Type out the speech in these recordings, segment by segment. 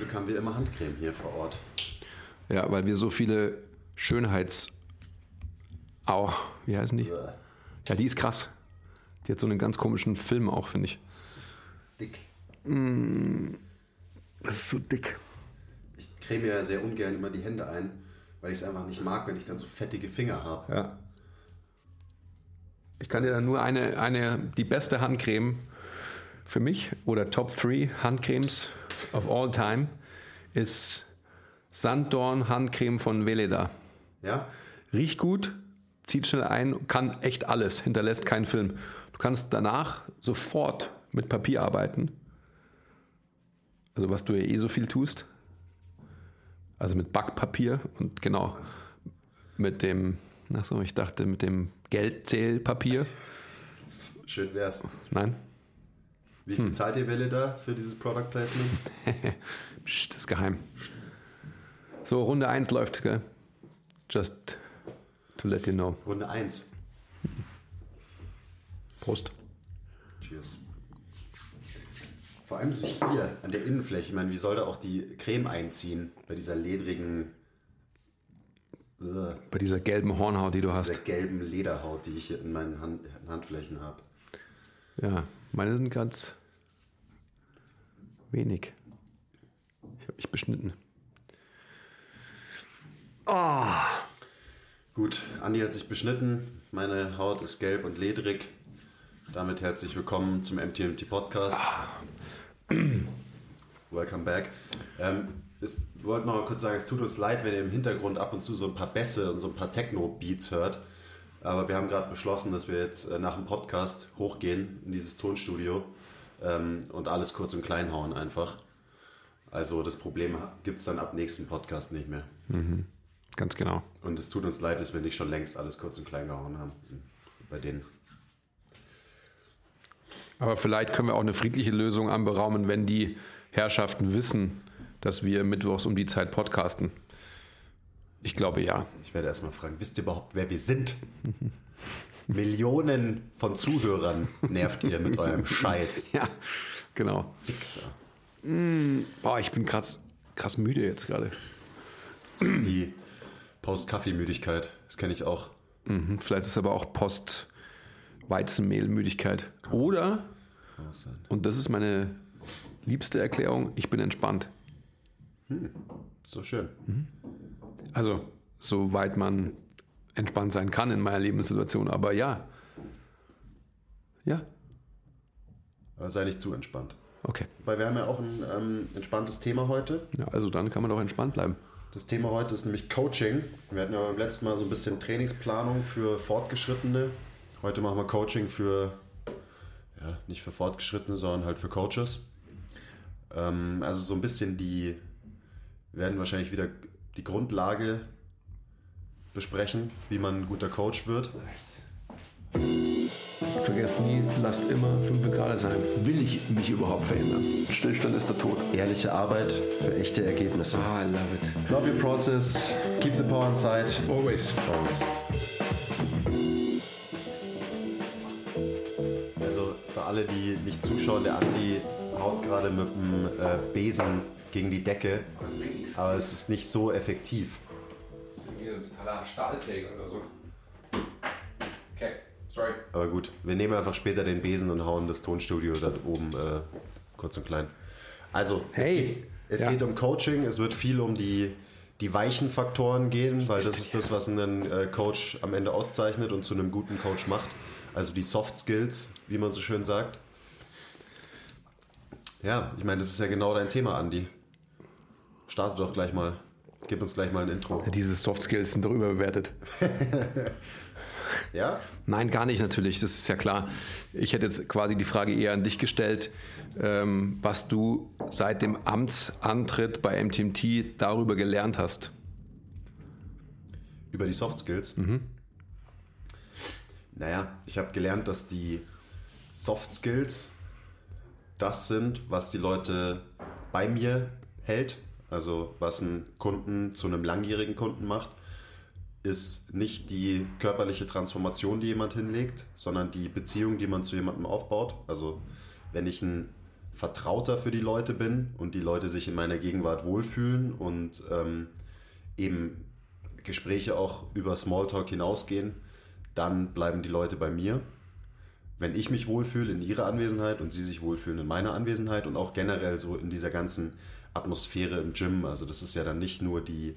Glück haben wir immer Handcreme hier vor Ort. Ja, weil wir so viele Schönheits... Au, wie heißen die? Ja, die ist krass. Die hat so einen ganz komischen Film auch, finde ich. Dick. Das ist so dick. Ich creme ja sehr ungern immer die Hände ein, weil ich es einfach nicht mag, wenn ich dann so fettige Finger habe. Ja. Ich kann dir dann nur eine, eine, die beste Handcreme für mich oder Top 3 Handcremes of all time ist Sanddorn Handcreme von Veleda. Ja? Riecht gut, zieht schnell ein, kann echt alles, hinterlässt keinen Film. Du kannst danach sofort mit Papier arbeiten. Also was du ja eh so viel tust. Also mit Backpapier und genau mit dem, achso, ich dachte mit dem Geldzählpapier. Schön wär's. Nein, Wie viel zahlt ihr Welle da für dieses Product Placement? Psst, das ist geheim. So, Runde 1 läuft, gell? Just to let you know. Runde 1. Prost. Cheers. Vor allem so hier an der Innenfläche. Ich meine, wie soll da auch die Creme einziehen bei dieser ledrigen, äh, Bei dieser gelben Hornhaut, die du dieser hast. gelben Lederhaut, die ich hier in meinen Hand, Handflächen habe? Ja, meine sind ganz wenig. Ich habe mich beschnitten. Gut, Andi hat sich beschnitten. Meine Haut ist gelb und ledrig. Damit herzlich willkommen zum MTMT Podcast. Welcome back. Ähm, es, wir wollten noch mal kurz sagen, es tut uns leid, wenn ihr im Hintergrund ab und zu so ein paar Bässe und so ein paar Techno-Beats hört. Aber wir haben gerade beschlossen, dass wir jetzt äh, nach dem Podcast hochgehen in dieses Tonstudio ähm, und alles kurz und klein hauen einfach. Also das Problem gibt es dann ab nächsten Podcast nicht mehr. Ganz genau. Und es tut uns leid, dass wir nicht schon längst alles kurz und klein gehauen haben. Bei denen. Aber vielleicht können wir auch eine friedliche Lösung anberaumen, wenn die Herrschaften wissen, dass wir mittwochs um die Zeit podcasten. Ich glaube ja. Ich werde erstmal fragen, wisst ihr überhaupt, wer wir sind? Millionen von Zuhörern nervt ihr mit eurem Scheiß. Ja, genau. Wichser. Boah, ich bin krass, krass müde jetzt gerade. Das ist die Post-Kaffee-Müdigkeit. Das kenne ich auch. Mhm, vielleicht ist aber auch Post-Weizenmehlmüdigkeit. Oder, und das ist meine liebste Erklärung, ich bin entspannt. So schön. Also, soweit man entspannt sein kann in meiner Lebenssituation. Aber ja. Ja, Aber sei nicht zu entspannt. okay. Weil wir haben ja auch ein ähm, entspanntes Thema heute. Ja, also dann kann man doch entspannt bleiben. Das Thema heute ist nämlich Coaching. Wir hatten ja beim letzten Mal so ein bisschen Trainingsplanung für Fortgeschrittene. Heute machen wir Coaching für, ja, nicht für Fortgeschrittene, sondern halt für Coaches. Ähm, also so ein bisschen die, werden wahrscheinlich wieder die Grundlage besprechen, wie man ein guter Coach wird. Vergesst nie, lasst immer 5 Grad sein. Will ich mich überhaupt verändern? Stillstand ist der Tod. Ehrliche Arbeit für echte Ergebnisse. Ah, I love it. Love your process, keep the power inside. Always. Always. Also für alle, die nicht zuschauen, der Andi haut gerade mit dem äh, Besen gegen die Decke, aber es ist nicht so effektiv. Ein totaler Stahlträger oder so. Okay, sorry. Aber gut, wir nehmen einfach später den Besen und hauen das Tonstudio da oben äh, kurz und klein. Also, Hey. es, geht, es Ja. geht um Coaching, es wird viel um die, die weichen Faktoren gehen, weil das ist das, was einen äh, Coach am Ende auszeichnet und zu einem guten Coach macht. Also die Soft Skills, wie man so schön sagt. Ja, ich meine, das ist ja genau dein Thema, Andi. Starte doch gleich mal. Gib uns gleich mal ein Intro. Diese Soft Skills sind doch überbewertet. Ja? Nein, gar nicht natürlich, das ist ja klar. Ich hätte jetzt quasi die Frage eher an dich gestellt, ähm, was du seit dem Amtsantritt bei MTMT darüber gelernt hast. Über die Soft Skills? Naja, ich habe gelernt, dass die Soft Skills das sind, was die Leute bei mir hält. Also was einen Kunden zu einem langjährigen Kunden macht, ist nicht die körperliche Transformation, die jemand hinlegt, sondern die Beziehung, die man zu jemandem aufbaut. Also wenn ich einen vertrauter für die Leute bin und die Leute sich in meiner Gegenwart wohlfühlen und ähm, eben Gespräche auch über Smalltalk hinausgehen, dann bleiben die Leute bei mir. Wenn ich mich wohlfühle in ihrer Anwesenheit und sie sich wohlfühlen in meiner Anwesenheit und auch generell so in dieser ganzen Atmosphäre im Gym. Also das ist ja dann nicht nur die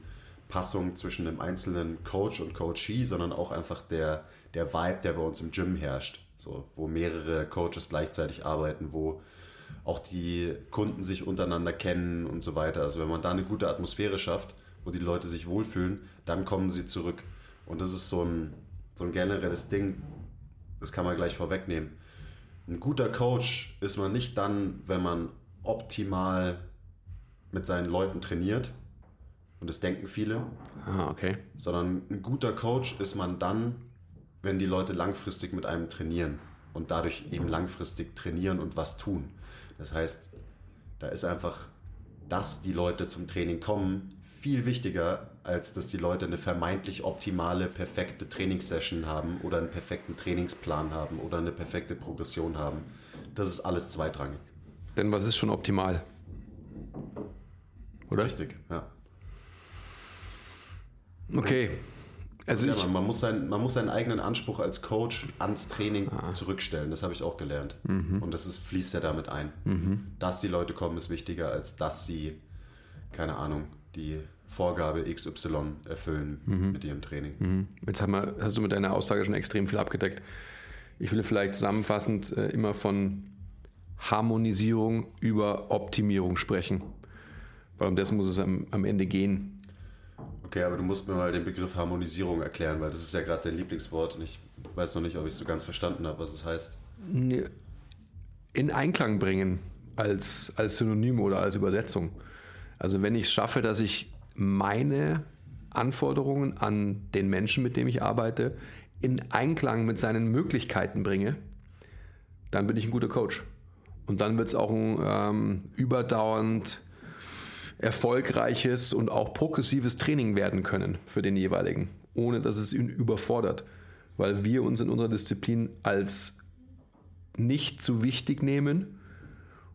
Passung zwischen einem einzelnen Coach und Coachee, sondern auch einfach der, der Vibe, der bei uns im Gym herrscht. So, wo mehrere Coaches gleichzeitig arbeiten, wo auch die Kunden sich untereinander kennen und so weiter. Also wenn man da eine gute Atmosphäre schafft, wo die Leute sich wohlfühlen, dann kommen sie zurück. Und das ist so ein, so ein generelles Ding, das kann man gleich vorwegnehmen. Ein guter Coach ist man nicht dann, wenn man optimal mit seinen Leuten trainiert. Und das denken viele. Ah, okay. Sondern ein guter Coach ist man dann, wenn die Leute langfristig mit einem trainieren und dadurch eben langfristig trainieren und was tun. Das heißt, da ist einfach, dass die Leute zum Training kommen, viel wichtiger, als dass die Leute eine vermeintlich optimale, perfekte Trainingssession haben oder einen perfekten Trainingsplan haben oder eine perfekte Progression haben. Das ist alles zweitrangig. Denn was ist schon optimal? Oder? Richtig, ja. Okay. Also ja, man, muss sein, man muss seinen eigenen Anspruch als Coach ans Training ah. zurückstellen. Das habe ich auch gelernt. Mhm. Und das ist, fließt ja damit ein. Mhm. Dass die Leute kommen, ist wichtiger, als dass sie, keine Ahnung, die Vorgabe XY erfüllen mhm. mit ihrem Training. Mhm. Jetzt wir, hast du mit deiner Aussage schon extrem viel abgedeckt. Ich will vielleicht zusammenfassend äh, immer von Harmonisierung über Optimierung sprechen. Weil um das muss es am, am Ende gehen. Okay, aber du musst mir mal den Begriff Harmonisierung erklären, weil das ist ja gerade dein Lieblingswort und ich weiß noch nicht, ob ich es so ganz verstanden habe, was es heißt. In Einklang bringen als, als Synonym oder als Übersetzung. Also wenn ich es schaffe, dass ich meine Anforderungen an den Menschen, mit dem ich arbeite, in Einklang mit seinen Möglichkeiten bringe, dann bin ich ein guter Coach. Und dann wird es auch ein ähm, überdauernd erfolgreiches und auch progressives Training werden können für den jeweiligen, ohne dass es ihn überfordert, weil wir uns in unserer Disziplin als nicht zu wichtig nehmen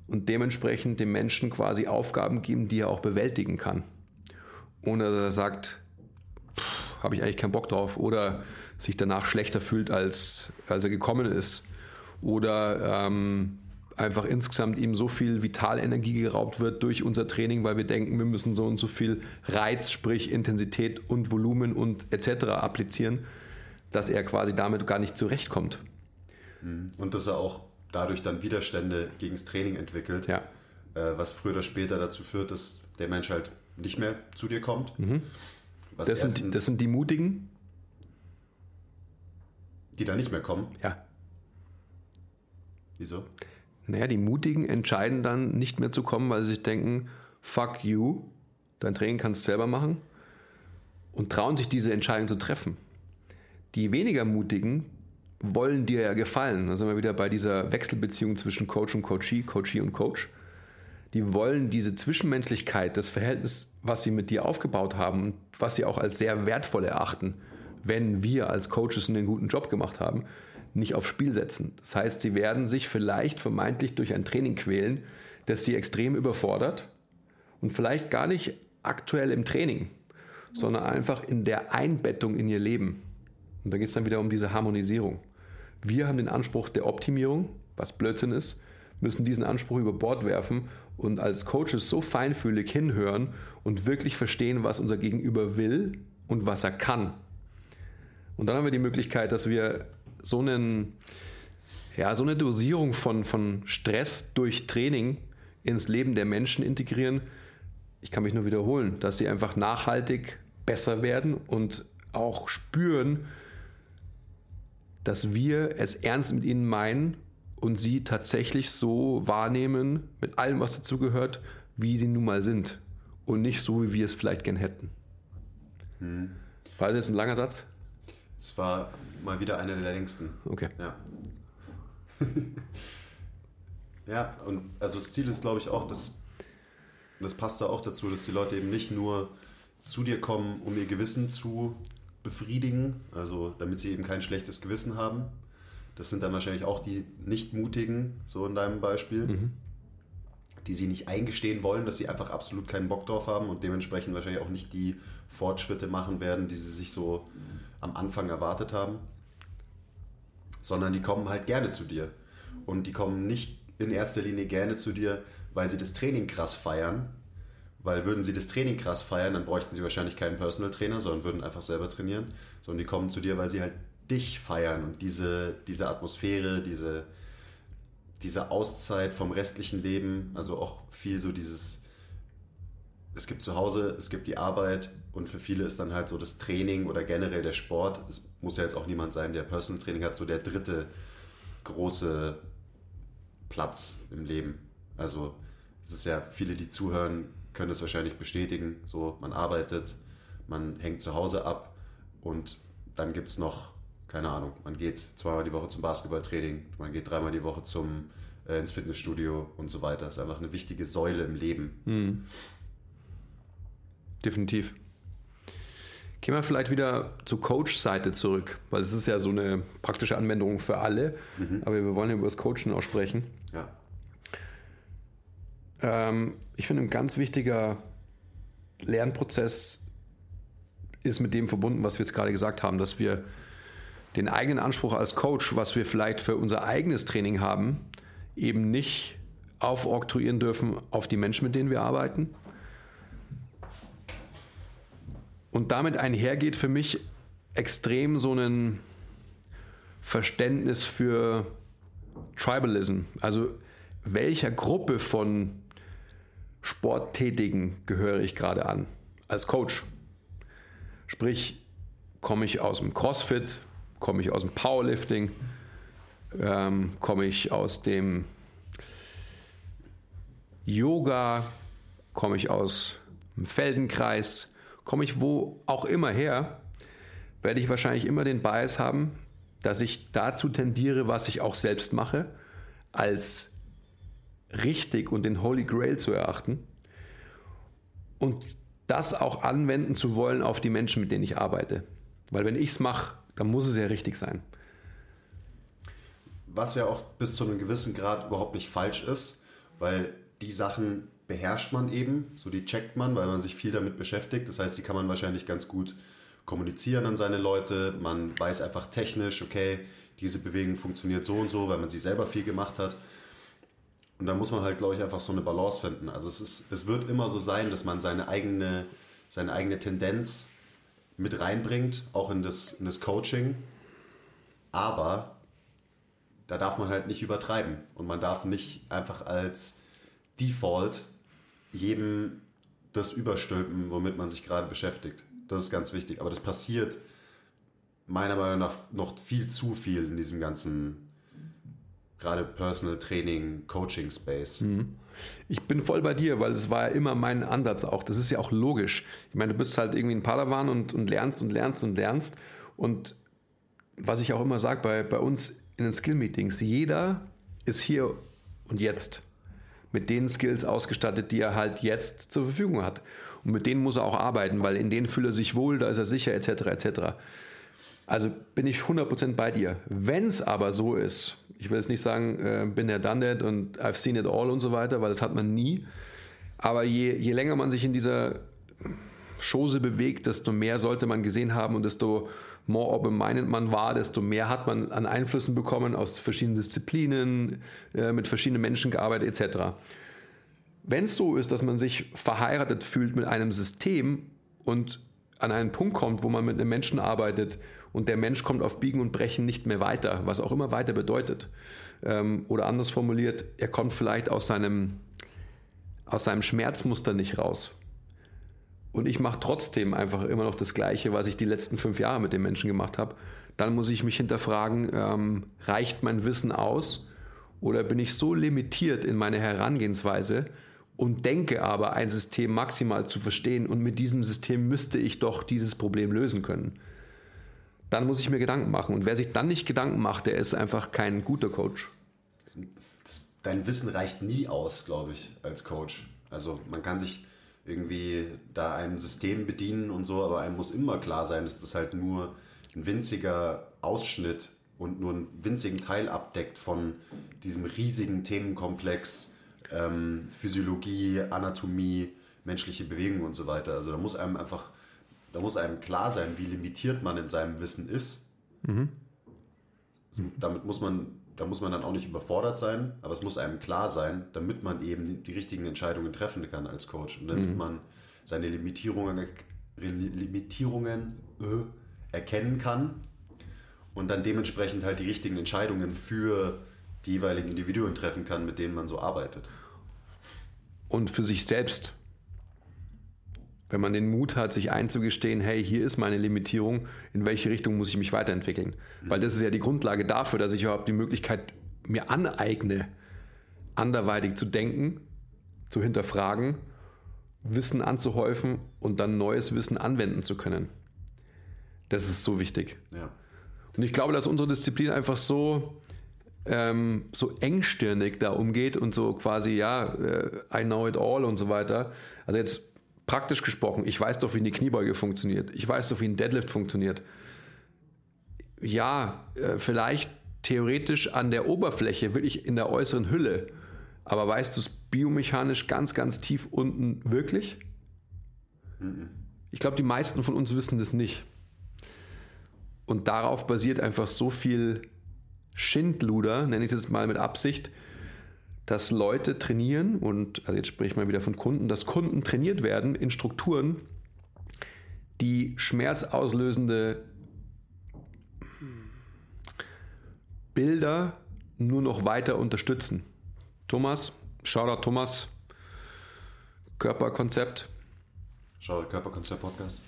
und dementsprechend dem Menschen quasi Aufgaben geben, die er auch bewältigen kann, ohne dass er sagt, habe ich eigentlich keinen Bock drauf oder sich danach schlechter fühlt, als, als er gekommen ist. Oder ähm, einfach insgesamt ihm so viel Vitalenergie geraubt wird durch unser Training, weil wir denken, wir müssen so und so viel Reiz, sprich Intensität und Volumen und etc. applizieren, dass er quasi damit gar nicht zurechtkommt. Mhm. Und dass er auch dadurch dann Widerstände gegen das Training entwickelt, ja. Äh, was früher oder später dazu führt, dass der Mensch halt nicht mehr zu dir kommt. Mhm. Das, sind die, das sind die Mutigen. Die da nicht mehr kommen? Ja. Wieso? Naja, die Mutigen entscheiden dann nicht mehr zu kommen, weil sie sich denken, fuck you, dein Training kannst du selber machen und trauen sich diese Entscheidung zu treffen. Die weniger Mutigen wollen dir ja gefallen. Da sind wir wieder bei dieser Wechselbeziehung zwischen Coach und Coachee, Coachee und Coach. Die wollen diese Zwischenmenschlichkeit, das Verhältnis, was sie mit dir aufgebaut haben, was sie auch als sehr wertvoll erachten, wenn wir als Coaches einen guten Job gemacht haben, nicht aufs Spiel setzen. Das heißt, sie werden sich vielleicht vermeintlich durch ein Training quälen, das sie extrem überfordert und vielleicht gar nicht aktuell im Training, sondern einfach in der Einbettung in ihr Leben. Und da geht es dann wieder um diese Harmonisierung. Wir haben den Anspruch der Optimierung, was Blödsinn ist, müssen diesen Anspruch über Bord werfen und als Coaches so feinfühlig hinhören und wirklich verstehen, was unser Gegenüber will und was er kann. Und dann haben wir die Möglichkeit, dass wir so, einen, ja, so eine Dosierung von, von Stress durch Training ins Leben der Menschen integrieren. Ich kann mich nur wiederholen, dass sie einfach nachhaltig besser werden und auch spüren, dass wir es ernst mit ihnen meinen und sie tatsächlich so wahrnehmen, mit allem, was dazugehört, wie sie nun mal sind und nicht so, wie wir es vielleicht gern hätten. Hm. War das jetzt ein langer Satz? Es war mal wieder einer der längsten. Okay. Ja. ja, und also das Ziel ist, glaube ich, auch, dass, das passt da auch dazu, dass die Leute eben nicht nur zu dir kommen, um ihr Gewissen zu befriedigen, also damit sie eben kein schlechtes Gewissen haben. Das sind dann wahrscheinlich auch die nicht mutigen, so in deinem Beispiel. Mhm. Die sie nicht eingestehen wollen, dass sie einfach absolut keinen Bock drauf haben und dementsprechend wahrscheinlich auch nicht die Fortschritte machen werden, die sie sich so am Anfang erwartet haben. Sondern die kommen halt gerne zu dir. Und die kommen nicht in erster Linie gerne zu dir, weil sie das Training krass feiern. Weil würden sie das Training krass feiern, dann bräuchten sie wahrscheinlich keinen Personal Trainer, sondern würden einfach selber trainieren. Sondern die kommen zu dir, weil sie halt dich feiern und diese, diese Atmosphäre, diese, diese Auszeit vom restlichen Leben, also auch viel so dieses, es gibt zu Hause, es gibt die Arbeit und für viele ist dann halt so das Training oder generell der Sport, es muss ja jetzt auch niemand sein, der Personal Training hat, so der dritte große Platz im Leben. Also es ist ja, viele, die zuhören, können es wahrscheinlich bestätigen. So, man arbeitet, man hängt zu Hause ab und dann gibt es noch keine Ahnung, man geht zweimal die Woche zum Basketballtraining, man geht dreimal die Woche zum, äh, ins Fitnessstudio und so weiter. Das ist einfach eine wichtige Säule im Leben. Mhm. Definitiv. Gehen wir vielleicht wieder zur Coach-Seite zurück, weil es ist ja so eine praktische Anwendung für alle, mhm. aber wir wollen ja über das Coachen auch sprechen. Ja. Ähm, ich finde, ein ganz wichtiger Lernprozess ist mit dem verbunden, was wir jetzt gerade gesagt haben, dass wir den eigenen Anspruch als Coach, was wir vielleicht für unser eigenes Training haben, eben nicht aufoktroyieren dürfen auf die Menschen, mit denen wir arbeiten. Und damit einhergeht für mich extrem so ein Verständnis für Tribalism. Also welcher Gruppe von Sporttätigen gehöre ich gerade an als Coach? Sprich, komme ich aus dem CrossFit, komme ich aus dem Powerlifting, ähm, komme ich aus dem Yoga, komme ich aus dem Feldenkreis, komme ich wo auch immer her, werde ich wahrscheinlich immer den Bias haben, dass ich dazu tendiere, was ich auch selbst mache, als richtig und den Holy Grail zu erachten und das auch anwenden zu wollen auf die Menschen, mit denen ich arbeite. Weil wenn ich es mache, dann muss es ja richtig sein. Was ja auch bis zu einem gewissen Grad überhaupt nicht falsch ist, weil die Sachen beherrscht man eben, so die checkt man, weil man sich viel damit beschäftigt. Das heißt, die kann man wahrscheinlich ganz gut kommunizieren an seine Leute. Man weiß einfach technisch, okay, diese Bewegung funktioniert so und so, weil man sie selber viel gemacht hat. Und da muss man halt, glaube ich, einfach so eine Balance finden. Also es, ist, es wird immer so sein, dass man seine eigene, seine eigene Tendenz mit reinbringt, auch in das, in das Coaching. Aber da darf man halt nicht übertreiben und man darf nicht einfach als Default jedem das überstülpen, womit man sich gerade beschäftigt. Das ist ganz wichtig. Aber das passiert meiner Meinung nach noch viel zu viel in diesem ganzen gerade Personal Training, Coaching Space. Mhm. Ich bin voll bei dir, weil es war ja immer mein Ansatz auch. Das ist ja auch logisch. Ich meine, du bist halt irgendwie ein Padawan und, und lernst und lernst und lernst. Und was ich auch immer sage bei, bei uns in den Skill-Meetings, jeder ist hier und jetzt mit den Skills ausgestattet, die er halt jetzt zur Verfügung hat. Und mit denen muss er auch arbeiten, weil in denen fühlt er sich wohl, da ist er sicher, etc. etc. Also bin ich 100% bei dir. Wenn es aber so ist, ich will jetzt nicht sagen, äh, bin der done that und I've seen it all und so weiter, weil das hat man nie. Aber je, je länger man sich in dieser Chose bewegt, desto mehr sollte man gesehen haben und desto more open-minded man war, desto mehr hat man an Einflüssen bekommen aus verschiedenen Disziplinen, äh, mit verschiedenen Menschen gearbeitet etc. Wenn es so ist, dass man sich verheiratet fühlt mit einem System und an einen Punkt kommt, wo man mit einem Menschen arbeitet und der Mensch kommt auf Biegen und Brechen nicht mehr weiter, was auch immer weiter bedeutet. Ähm, oder anders formuliert, er kommt vielleicht aus seinem, aus seinem Schmerzmuster nicht raus. Und ich mache trotzdem einfach immer noch das Gleiche, was ich die letzten fünf Jahre mit dem Menschen gemacht habe. Dann muss ich mich hinterfragen, ähm, reicht mein Wissen aus oder bin ich so limitiert in meiner Herangehensweise, und denke aber, ein System maximal zu verstehen und mit diesem System müsste ich doch dieses Problem lösen können. Dann muss ich mir Gedanken machen. Und wer sich dann nicht Gedanken macht, der ist einfach kein guter Coach. Das, dein Wissen reicht nie aus, glaube ich, als Coach. Also man kann sich irgendwie da einem System bedienen und so, aber einem muss immer klar sein, dass das halt nur ein winziger Ausschnitt und nur einen winzigen Teil abdeckt von diesem riesigen Themenkomplex ähm, Physiologie, Anatomie, menschliche Bewegung und so weiter. Also da muss einem einfach, da muss einem klar sein, wie limitiert man in seinem Wissen ist. Mhm. Also, damit muss man, da muss man dann auch nicht überfordert sein, aber es muss einem klar sein, damit man eben die richtigen Entscheidungen treffen kann als Coach und damit mhm. man seine Limitierungen, Limitierungen äh, erkennen kann und dann dementsprechend halt die richtigen Entscheidungen für die jeweiligen Individuen treffen kann, mit denen man so arbeitet. Und für sich selbst wenn man den Mut hat, sich einzugestehen, hey, hier ist meine Limitierung, in welche Richtung muss ich mich weiterentwickeln? Mhm. Weil das ist ja die Grundlage dafür, dass ich überhaupt die Möglichkeit mir aneigne, anderweitig zu denken, zu hinterfragen, Wissen anzuhäufen und dann neues Wissen anwenden zu können. Das ist so wichtig. Ja. Und ich glaube, dass unsere Disziplin einfach so, ähm, so engstirnig da umgeht und so quasi, ja, äh, I know it all und so weiter. Also jetzt Praktisch gesprochen, ich weiß doch, wie eine Kniebeuge funktioniert. Ich weiß doch, wie ein Deadlift funktioniert. Ja, äh, vielleicht theoretisch an der Oberfläche, wirklich in der äußeren Hülle. Aber weißt du es biomechanisch ganz, ganz tief unten wirklich? Ich glaube, die meisten von uns wissen das nicht. Und darauf basiert einfach so viel Schindluder, nenne ich es jetzt mal mit Absicht, dass Leute trainieren und, also jetzt spreche ich mal wieder von Kunden, dass Kunden trainiert werden in Strukturen, die schmerzauslösende Bilder nur noch weiter unterstützen. Thomas, Shoutout Thomas, Körperkonzept. Shoutout Körperkonzept Podcast.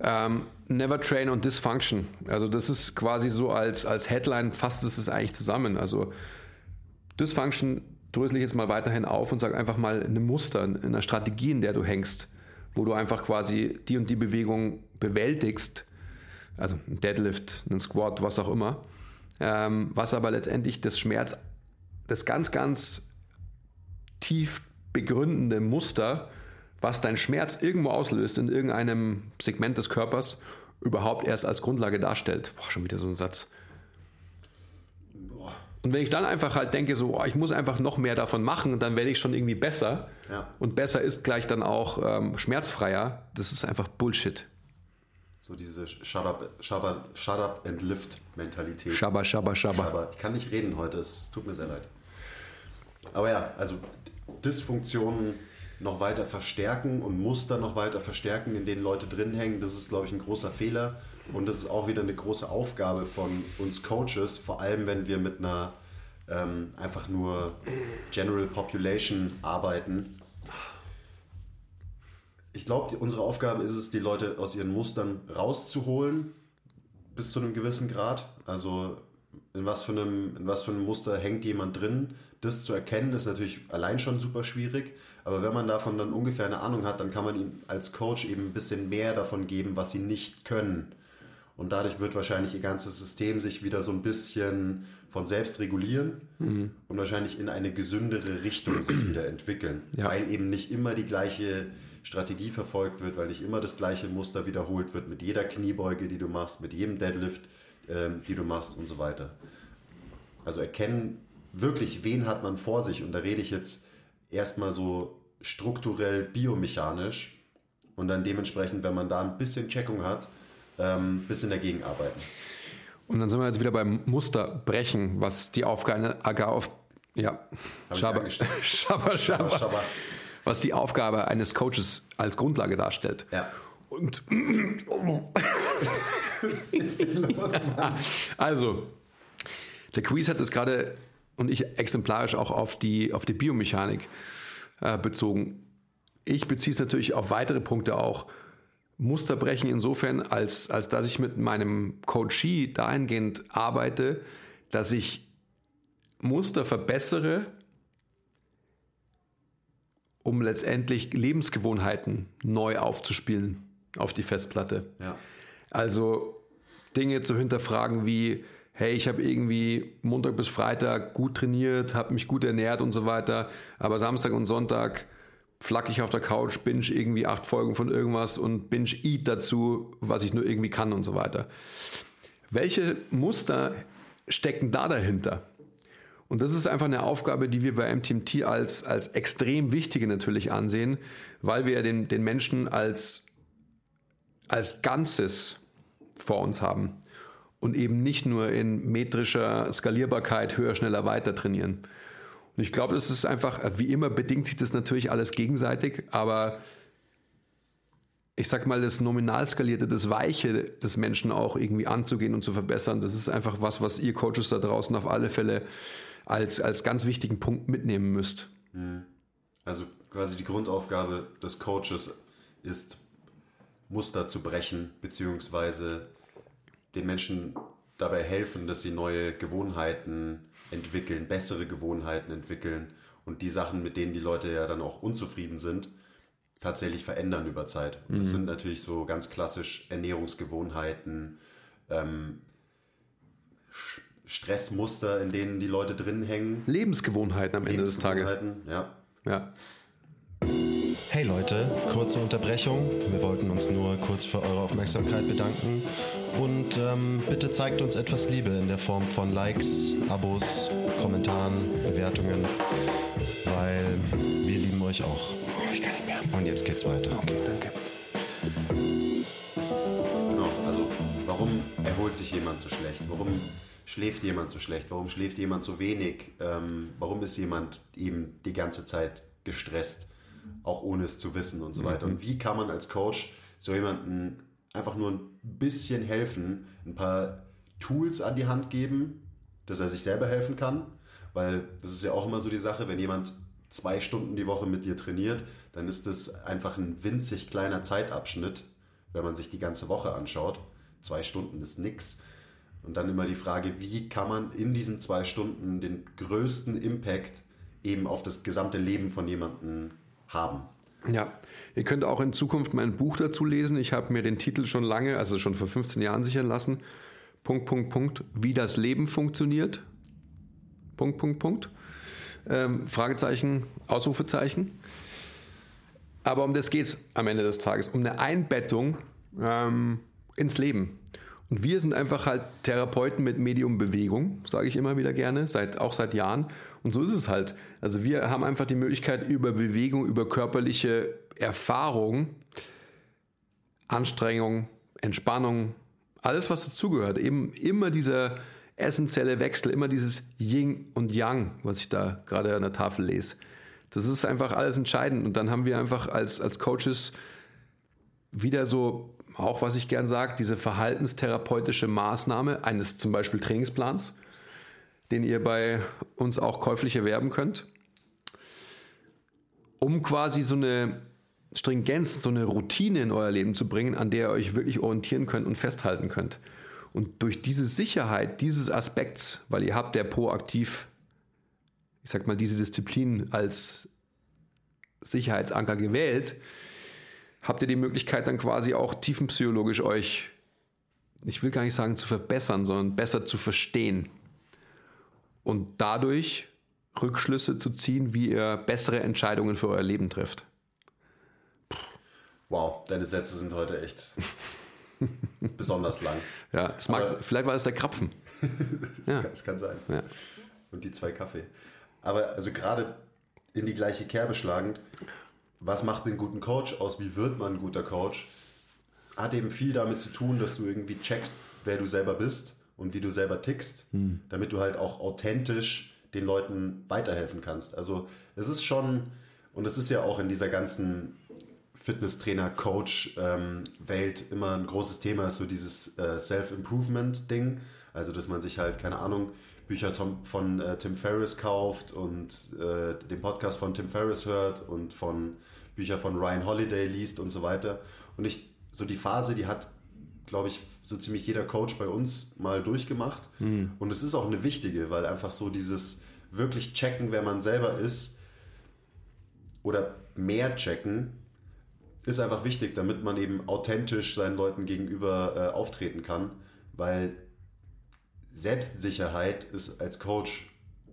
Ähm, Never Train on Dysfunction. Also das ist quasi so als, als Headline fasst es eigentlich zusammen. Also Dysfunction drösel ich jetzt mal weiterhin auf und sage einfach mal eine Muster, eine Strategie, in der du hängst, wo du einfach quasi die und die Bewegung bewältigst, also ein Deadlift, ein Squat, was auch immer, ähm, was aber letztendlich das Schmerz, das ganz, ganz tief begründende Muster, was dein Schmerz irgendwo auslöst in irgendeinem Segment des Körpers, überhaupt erst als Grundlage darstellt. Boah, schon wieder so ein Satz. Und wenn ich dann einfach halt denke, so, oh, ich muss einfach noch mehr davon machen, dann werde ich schon irgendwie besser. Ja. Und besser ist gleich dann auch ähm, schmerzfreier. Das ist einfach Bullshit. So diese Shut up, shut up, shut up and lift Mentalität. Shabba, shabba, shabba. Ich kann nicht reden heute, es tut mir sehr leid. Aber ja, also Dysfunktionen noch weiter verstärken und Muster noch weiter verstärken, in denen Leute drin hängen, das ist, glaube ich, ein großer Fehler. Und das ist auch wieder eine große Aufgabe von uns Coaches, vor allem wenn wir mit einer ähm, einfach nur General Population arbeiten. Ich glaube, unsere Aufgabe ist es, die Leute aus ihren Mustern rauszuholen, bis zu einem gewissen Grad. Also in was für einem, in was für einem Muster hängt jemand drin. Das zu erkennen, ist natürlich allein schon super schwierig. Aber wenn man davon dann ungefähr eine Ahnung hat, dann kann man ihm als Coach eben ein bisschen mehr davon geben, was sie nicht können. Und dadurch wird wahrscheinlich ihr ganzes System sich wieder so ein bisschen von selbst regulieren mhm. und wahrscheinlich in eine gesündere Richtung sich wieder entwickeln. Ja. Weil eben nicht immer die gleiche Strategie verfolgt wird, weil nicht immer das gleiche Muster wiederholt wird mit jeder Kniebeuge, die du machst, mit jedem Deadlift, ähm, die du machst und so weiter. Also erkennen wirklich, wen hat man vor sich. Und da rede ich jetzt erstmal so strukturell biomechanisch und dann dementsprechend, wenn man da ein bisschen Checkung hat, ähm, bisschen dagegen arbeiten. Und dann sind wir jetzt wieder beim Musterbrechen, was die Aufgabe auf ja, Schaber, Schaber, Schaber, was die Aufgabe eines Coaches als Grundlage darstellt. Ja. Und also, der Quiz hat es gerade und ich exemplarisch auch auf die, auf die Biomechanik äh, bezogen. Ich beziehe es natürlich auf weitere Punkte auch. Muster brechen insofern, als, als dass ich mit meinem Coachee dahingehend arbeite, dass ich Muster verbessere, um letztendlich Lebensgewohnheiten neu aufzuspielen auf die Festplatte. Ja. Also Dinge zu hinterfragen wie, hey, ich habe irgendwie Montag bis Freitag gut trainiert, habe mich gut ernährt und so weiter, aber Samstag und Sonntag flack ich auf der Couch, binge irgendwie acht Folgen von irgendwas und binge eat dazu, was ich nur irgendwie kann und so weiter. Welche Muster stecken da dahinter? Und das ist einfach eine Aufgabe, die wir bei MTMT als, als extrem wichtige natürlich ansehen, weil wir den, den Menschen als, als Ganzes vor uns haben und eben nicht nur in metrischer Skalierbarkeit höher, schneller, weiter trainieren. Ich glaube, das ist einfach, wie immer bedingt sich das natürlich alles gegenseitig, aber ich sag mal, das nominal skalierte, das Weiche des Menschen auch irgendwie anzugehen und zu verbessern, das ist einfach was, was ihr Coaches da draußen auf alle Fälle als, als ganz wichtigen Punkt mitnehmen müsst. Also quasi die Grundaufgabe des Coaches ist, Muster zu brechen, beziehungsweise den Menschen dabei helfen, dass sie neue Gewohnheiten entwickeln, bessere Gewohnheiten entwickeln und die Sachen, mit denen die Leute ja dann auch unzufrieden sind, tatsächlich verändern über Zeit. Mhm. Das sind natürlich so ganz klassisch Ernährungsgewohnheiten, ähm, Stressmuster, in denen die Leute drin hängen. Lebensgewohnheiten am Ende des Tages. Ja. ja. Hey Leute, kurze Unterbrechung. Wir wollten uns nur kurz für eure Aufmerksamkeit bedanken. Und ähm, bitte zeigt uns etwas Liebe in der Form von Likes, Abos, Kommentaren, Bewertungen, weil wir lieben euch auch. Und jetzt geht's weiter. Okay, danke. Genau, also warum erholt sich jemand so schlecht? Warum schläft jemand so schlecht? Warum schläft jemand so wenig? Ähm, warum ist jemand eben die ganze Zeit gestresst, auch ohne es zu wissen und so weiter? Und wie kann man als Coach so jemanden einfach nur ein bisschen helfen, ein paar Tools an die Hand geben, dass er sich selber helfen kann? Weil das ist ja auch immer so die Sache, wenn jemand zwei Stunden die Woche mit dir trainiert, dann ist das einfach ein winzig kleiner Zeitabschnitt, wenn man sich die ganze Woche anschaut. Zwei Stunden ist nichts. Und dann immer die Frage, wie kann man in diesen zwei Stunden den größten Impact eben auf das gesamte Leben von jemandem haben. Ja, ihr könnt auch in Zukunft mein Buch dazu lesen. Ich habe mir den Titel schon lange, also schon vor 15 Jahren sichern lassen. Punkt, Punkt, Punkt, wie das Leben funktioniert. Punkt, Punkt, Punkt. Ähm, Fragezeichen, Ausrufezeichen. Aber um das geht es am Ende des Tages, um eine Einbettung ähm, ins Leben. Und wir sind einfach halt Therapeuten mit Medium Bewegung, sage ich immer wieder gerne, seit, auch seit Jahren. Und so ist es halt. Also wir haben einfach die Möglichkeit, über Bewegung, über körperliche Erfahrung, Anstrengung, Entspannung, alles, was dazugehört, eben immer dieser essentielle Wechsel, immer dieses Yin und Yang, was ich da gerade an der Tafel lese. Das ist einfach alles entscheidend. Und dann haben wir einfach als, als Coaches wieder so, auch was ich gern sage, diese verhaltenstherapeutische Maßnahme eines zum Beispiel Trainingsplans, den ihr bei uns auch käuflich erwerben könnt, um quasi so eine Stringenz, so eine Routine in euer Leben zu bringen, an der ihr euch wirklich orientieren könnt und festhalten könnt. Und durch diese Sicherheit dieses Aspekts, weil ihr habt der proaktiv, ich sag mal, diese Disziplin als Sicherheitsanker gewählt, habt ihr die Möglichkeit dann quasi auch tiefenpsychologisch euch, ich will gar nicht sagen zu verbessern, sondern besser zu verstehen. Und dadurch Rückschlüsse zu ziehen, wie ihr bessere Entscheidungen für euer Leben trifft. Wow, deine Sätze sind heute echt besonders lang. Ja, das mag, vielleicht war es der Krapfen. das, ja. kann, das, kann, sein. Ja. Und die zwei Kaffee. Aber also gerade in die gleiche Kerbe schlagend, was macht den guten Coach aus? Wie wird man ein guter Coach? Hat eben viel damit zu tun, dass du irgendwie checkst, wer du selber bist und wie du selber tickst, hm. damit du halt auch authentisch den Leuten weiterhelfen kannst. Also es ist schon, und es ist ja auch in dieser ganzen Fitnesstrainer, Coach ähm, Welt immer ein großes Thema ist so dieses äh, Self-Improvement-Ding. Also, dass man sich halt, keine Ahnung, Bücher Tom, von äh, Tim Ferriss kauft und äh, den Podcast von Tim Ferriss hört und von Bücher von Ryan Holiday liest und so weiter. Und ich, so die Phase, die hat, glaube ich, so ziemlich jeder Coach bei uns mal durchgemacht. Mhm. Und es ist auch eine wichtige, weil einfach so dieses wirklich checken, wer man selber ist oder mehr checken, ist einfach wichtig, damit man eben authentisch seinen Leuten gegenüber äh, auftreten kann, weil Selbstsicherheit ist als Coach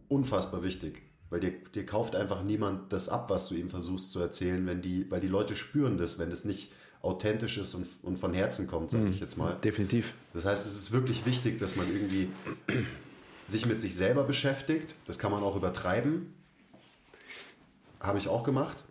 unfassbar wichtig, weil dir, dir kauft einfach niemand das ab, was du ihm versuchst zu erzählen, wenn die, weil die Leute spüren das, wenn es nicht authentisch ist und, und von Herzen kommt, sage mhm, ich jetzt mal. Definitiv. Das heißt, es ist wirklich wichtig, dass man irgendwie sich mit sich selber beschäftigt. Das kann man auch übertreiben. Habe ich auch gemacht.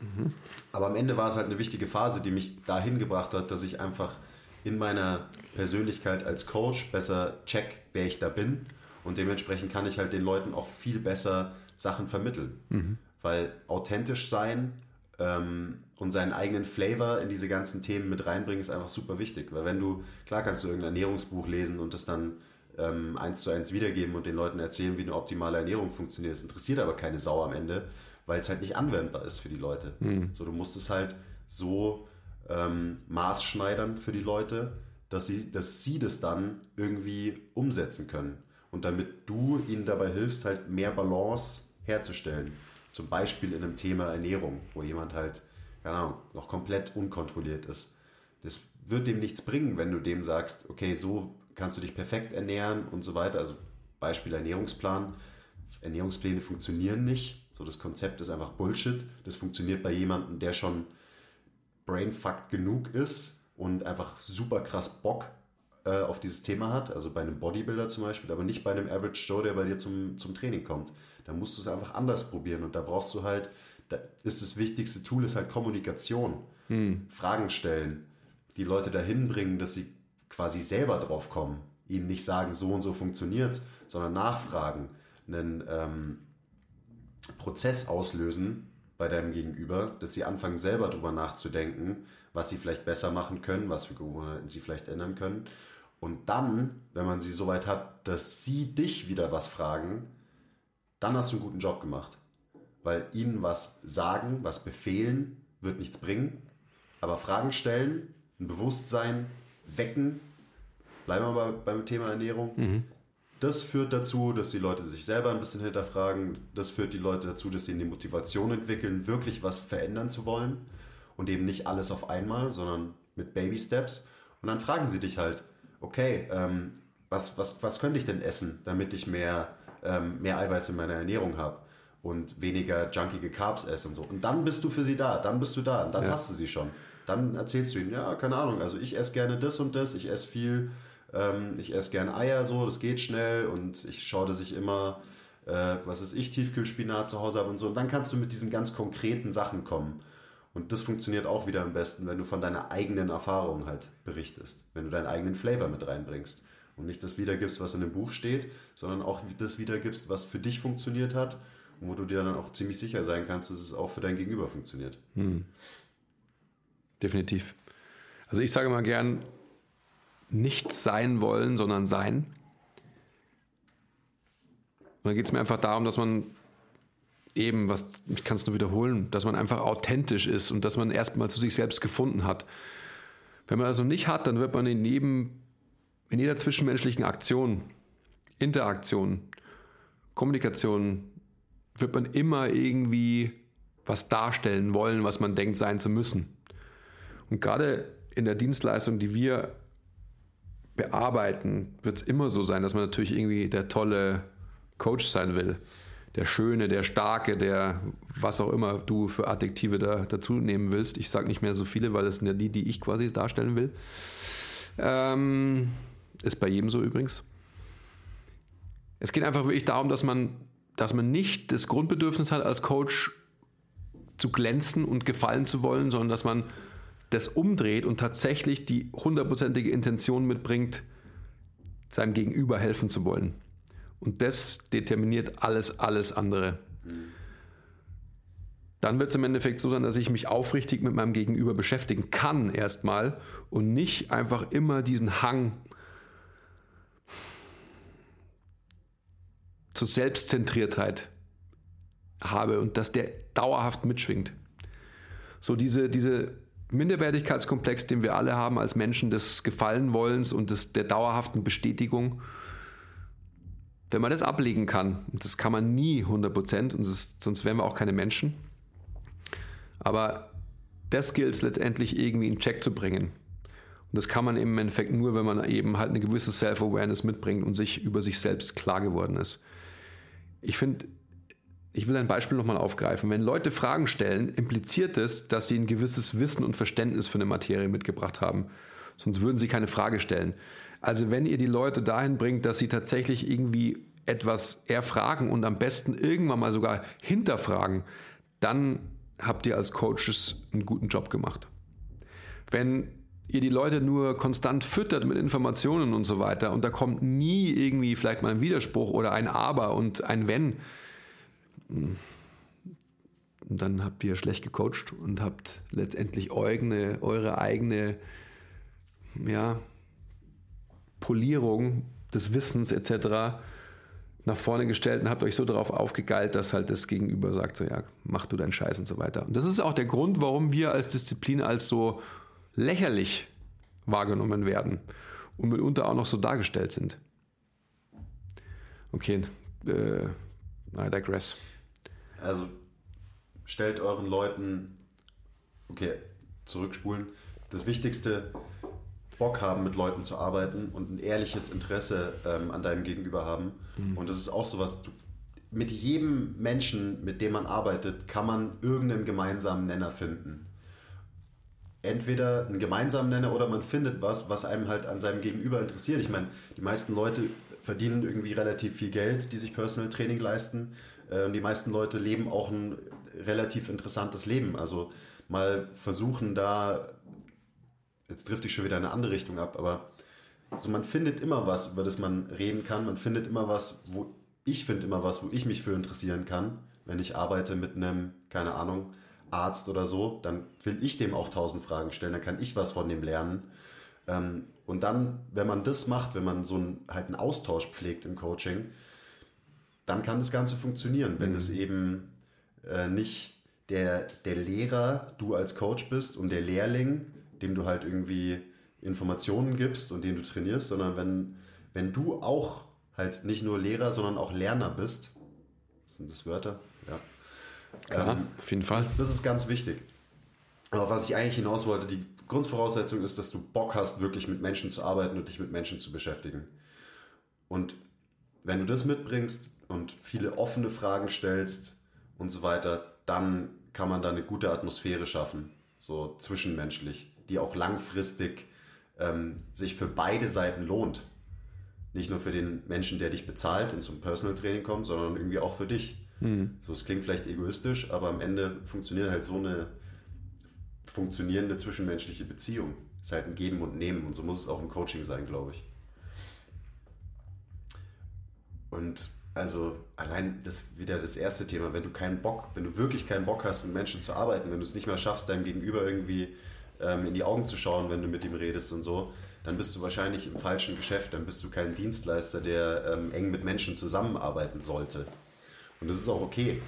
Mhm. Aber am Ende war es halt eine wichtige Phase, die mich dahin gebracht hat, dass ich einfach in meiner Persönlichkeit als Coach besser check, wer ich da bin. Und dementsprechend kann ich halt den Leuten auch viel besser Sachen vermitteln. Mhm. Weil authentisch sein ähm, und seinen eigenen Flavor in diese ganzen Themen mit reinbringen, ist einfach super wichtig. Weil wenn du, klar kannst du irgendein Ernährungsbuch lesen und das dann ähm, eins zu eins wiedergeben und den Leuten erzählen, wie eine optimale Ernährung funktioniert. Das interessiert aber keine Sau am Ende, weil es halt nicht anwendbar ist für die Leute. Mhm. So, du musst es halt so ähm, maßschneidern für die Leute, dass sie, dass sie das dann irgendwie umsetzen können. Und damit du ihnen dabei hilfst, halt mehr Balance herzustellen. Zum Beispiel in einem Thema Ernährung, wo jemand halt, keine Ahnung, noch komplett unkontrolliert ist. Das wird dem nichts bringen, wenn du dem sagst, okay, so kannst du dich perfekt ernähren und so weiter. Also Beispiel Ernährungsplan. Ernährungspläne funktionieren nicht. So das Konzept ist einfach Bullshit. Das funktioniert bei jemandem, der schon brainfucked genug ist und einfach super krass Bock äh, auf dieses Thema hat. Also bei einem Bodybuilder zum Beispiel, aber nicht bei einem Average Joe, der bei dir zum, zum Training kommt. Da musst du es einfach anders probieren und da brauchst du halt, da ist das wichtigste Tool ist halt Kommunikation. Hm. Fragen stellen, die Leute dahin bringen, dass sie quasi selber drauf kommen, ihnen nicht sagen, so und so funktioniert, sondern nachfragen, einen ähm, Prozess auslösen bei deinem Gegenüber, dass sie anfangen selber darüber nachzudenken, was sie vielleicht besser machen können, was für Gewohnheiten sie vielleicht ändern können. Und dann, wenn man sie so weit hat, dass sie dich wieder was fragen, dann hast du einen guten Job gemacht. Weil ihnen was sagen, was befehlen, wird nichts bringen. Aber Fragen stellen, ein Bewusstsein wecken, bleiben wir mal beim Thema Ernährung. Mhm. Das führt dazu, dass die Leute sich selber ein bisschen hinterfragen. Das führt die Leute dazu, dass sie eine Motivation entwickeln, wirklich was verändern zu wollen. Und eben nicht alles auf einmal, sondern mit Baby Steps. Und dann fragen sie dich halt, okay, ähm, was, was, was könnte ich denn essen, damit ich mehr, ähm, mehr Eiweiß in meiner Ernährung habe? Und weniger junkige Carbs esse und so. Und dann bist du für sie da, dann bist du da und dann ja. hast du sie schon. Dann erzählst du ihnen, ja, keine Ahnung, also ich esse gerne das und das, ich esse viel, ähm, ich esse gerne Eier so, das geht schnell und ich schaue, dass ich immer, äh, was ist ich, Tiefkühlspinat zu Hause habe und so. Und dann kannst du mit diesen ganz konkreten Sachen kommen. Und das funktioniert auch wieder am besten, wenn du von deiner eigenen Erfahrung halt berichtest, wenn du deinen eigenen Flavor mit reinbringst und nicht das wiedergibst, was in dem Buch steht, sondern auch das wiedergibst, was für dich funktioniert hat wo du dir dann auch ziemlich sicher sein kannst, dass es auch für dein Gegenüber funktioniert. Hm definitiv. Also ich sage mal gern, nicht sein wollen, sondern sein. Und dann geht es mir einfach darum, dass man eben, was ich kann es nur wiederholen, dass man einfach authentisch ist und dass man erstmal zu sich selbst gefunden hat. Wenn man also nicht hat, dann wird man in jedem, in jeder zwischenmenschlichen Aktion, Interaktion, Kommunikation, wird man immer irgendwie was darstellen wollen, was man denkt sein zu müssen. Und gerade in der Dienstleistung, die wir bearbeiten, wird es immer so sein, dass man natürlich irgendwie der tolle Coach sein will. Der Schöne, der Starke, der was auch immer du für Adjektive da, dazu nehmen willst. Ich sage nicht mehr so viele, weil das sind ja die, die ich quasi darstellen will. Ähm, ist bei jedem so übrigens. Es geht einfach wirklich darum, dass man, dass man nicht das Grundbedürfnis hat, als Coach zu glänzen und gefallen zu wollen, sondern dass man das umdreht und tatsächlich die hundertprozentige Intention mitbringt, seinem Gegenüber helfen zu wollen. Und das determiniert alles, alles andere. Dann wird es im Endeffekt so sein, dass ich mich aufrichtig mit meinem Gegenüber beschäftigen kann erstmal und nicht einfach immer diesen Hang zur Selbstzentriertheit habe und dass der dauerhaft mitschwingt. So diese, diese Minderwertigkeitskomplex, den wir alle haben als Menschen des Gefallenwollens und des, der dauerhaften Bestätigung, wenn man das ablegen kann, und das kann man nie 100 Prozent, sonst wären wir auch keine Menschen, aber das gilt es letztendlich irgendwie in Check zu bringen. Und das kann man im Endeffekt nur, wenn man eben halt eine gewisse Self-Awareness mitbringt und sich über sich selbst klar geworden ist. Ich finde, ich will ein Beispiel nochmal aufgreifen. Wenn Leute Fragen stellen, impliziert es, dass sie ein gewisses Wissen und Verständnis für eine Materie mitgebracht haben. Sonst würden sie keine Frage stellen. Also wenn ihr die Leute dahin bringt, dass sie tatsächlich irgendwie etwas eher fragen und am besten irgendwann mal sogar hinterfragen, dann habt ihr als Coaches einen guten Job gemacht. Wenn ihr die Leute nur konstant füttert mit Informationen und so weiter und da kommt nie irgendwie vielleicht mal ein Widerspruch oder ein Aber und ein Wenn, und dann habt ihr schlecht gecoacht und habt letztendlich eure, eure eigene ja, Polierung des Wissens etc. nach vorne gestellt und habt euch so darauf aufgegeilt, dass halt das Gegenüber sagt, so ja, mach du deinen Scheiß und so weiter. Und das ist auch der Grund, warum wir als Disziplin als so lächerlich wahrgenommen werden und mitunter auch noch so dargestellt sind. Okay, äh, I digress. Also stellt euren Leuten, okay, zurückspulen, das Wichtigste, Bock haben, mit Leuten zu arbeiten und ein ehrliches Interesse ähm, an deinem Gegenüber haben. Mhm. Und das ist auch so was, du, mit jedem Menschen, mit dem man arbeitet, kann man irgendeinen gemeinsamen Nenner finden entweder einen gemeinsamen Nenner oder man findet was, was einem halt an seinem Gegenüber interessiert. Ich meine, die meisten Leute verdienen irgendwie relativ viel Geld, die sich Personal Training leisten. Ähm, die meisten Leute leben auch ein relativ interessantes Leben. Also mal versuchen da, jetzt trifft ich schon wieder in eine andere Richtung ab, aber also man findet immer was, über das man reden kann. Man findet immer was, wo ich finde immer was, wo ich mich für interessieren kann, wenn ich arbeite mit einem, keine Ahnung, Arzt oder so, dann will ich dem auch tausend Fragen stellen, dann kann ich was von dem lernen. Ähm, und dann, wenn man das macht, wenn man so einen, halt einen Austausch pflegt im Coaching, dann kann das Ganze funktionieren, wenn mhm. es eben äh, nicht der, der Lehrer, du als Coach bist und der Lehrling, dem du halt irgendwie Informationen gibst und den du trainierst, sondern wenn, wenn du auch halt nicht nur Lehrer, sondern auch Lerner bist. Sind das Wörter? Ja. Klar, ähm, auf jeden Fall. Das, das, ist ganz wichtig. Aber was ich eigentlich hinaus wollte, die Grundvoraussetzung ist, dass du Bock hast, wirklich mit Menschen zu arbeiten und dich mit Menschen zu beschäftigen. Und wenn du das mitbringst und viele offene Fragen stellst und so weiter, dann kann man da eine gute Atmosphäre schaffen, so zwischenmenschlich, die auch langfristig ähm, sich für beide Seiten lohnt. Nicht nur für den Menschen, der dich bezahlt und zum Personal Training kommt, sondern irgendwie auch für dich. Mhm. So, es klingt vielleicht egoistisch, aber am Ende funktioniert halt so eine funktionierende zwischenmenschliche Beziehung. Es ist halt ein Geben und Nehmen und so muss es auch im Coaching sein, glaube ich. Und also allein das wieder das erste Thema, wenn du keinen Bock, wenn du wirklich keinen Bock hast, mit Menschen zu arbeiten, wenn du es nicht mehr schaffst, deinem Gegenüber irgendwie ähm, in die Augen zu schauen, wenn du mit ihm redest und so, dann bist du wahrscheinlich im falschen Geschäft, dann bist du kein Dienstleister, der ähm, eng mit Menschen zusammenarbeiten sollte. Und das ist auch okay.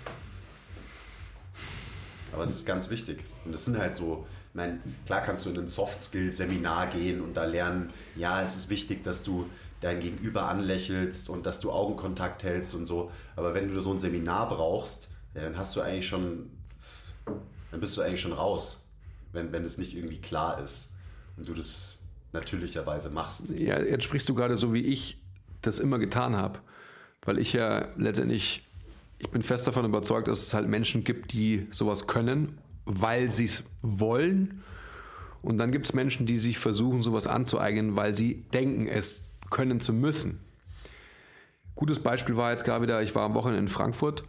Aber es ist ganz wichtig. Und das sind halt so, ich meine, klar kannst du in ein Soft-Skill-Seminar gehen und da lernen, ja, es ist wichtig, dass du dein Gegenüber anlächelst und dass du Augenkontakt hältst und so. Aber wenn du so ein Seminar brauchst, ja, dann hast du eigentlich schon, dann bist du eigentlich schon raus, wenn, wenn es nicht irgendwie klar ist und du das natürlicherweise machst. Ja, jetzt sprichst du gerade so, wie ich das immer getan habe, weil ich ja letztendlich ich bin fest davon überzeugt, dass es halt Menschen gibt, die sowas können, weil sie es wollen. Und dann gibt es Menschen, die sich versuchen, sowas anzueignen, weil sie denken, es können zu müssen. Gutes Beispiel war jetzt gerade wieder, ich war am Wochenende in Frankfurt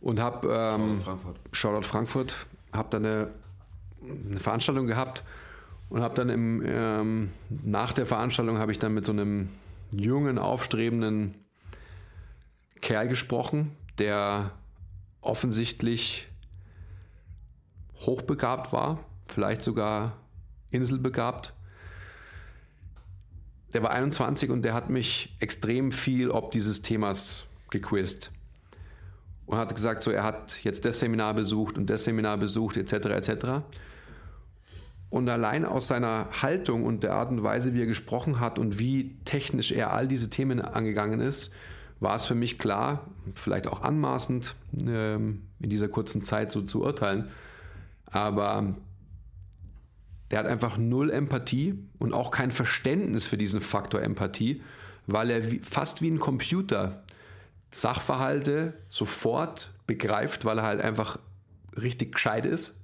und habe ähm, Shoutout Frankfurt, Shoutout Frankfurt habe dann eine, eine, Veranstaltung gehabt und habe dann im, ähm, nach der Veranstaltung habe ich dann mit so einem jungen, aufstrebenden Kerl gesprochen, der offensichtlich hochbegabt war, vielleicht sogar inselbegabt. Der war 21 und der hat mich extrem viel ob dieses Themas gequizt. Und hat gesagt, so er hat jetzt das Seminar besucht und das Seminar besucht, etc. etc. Und allein aus seiner Haltung und der Art und Weise, wie er gesprochen hat und wie technisch er all diese Themen angegangen ist, war es für mich klar, vielleicht auch anmaßend ähm, in dieser kurzen Zeit so zu urteilen, aber der hat einfach null Empathie und auch kein Verständnis für diesen Faktor Empathie, weil er fast wie ein Computer Sachverhalte sofort begreift, weil er halt einfach richtig gescheit ist.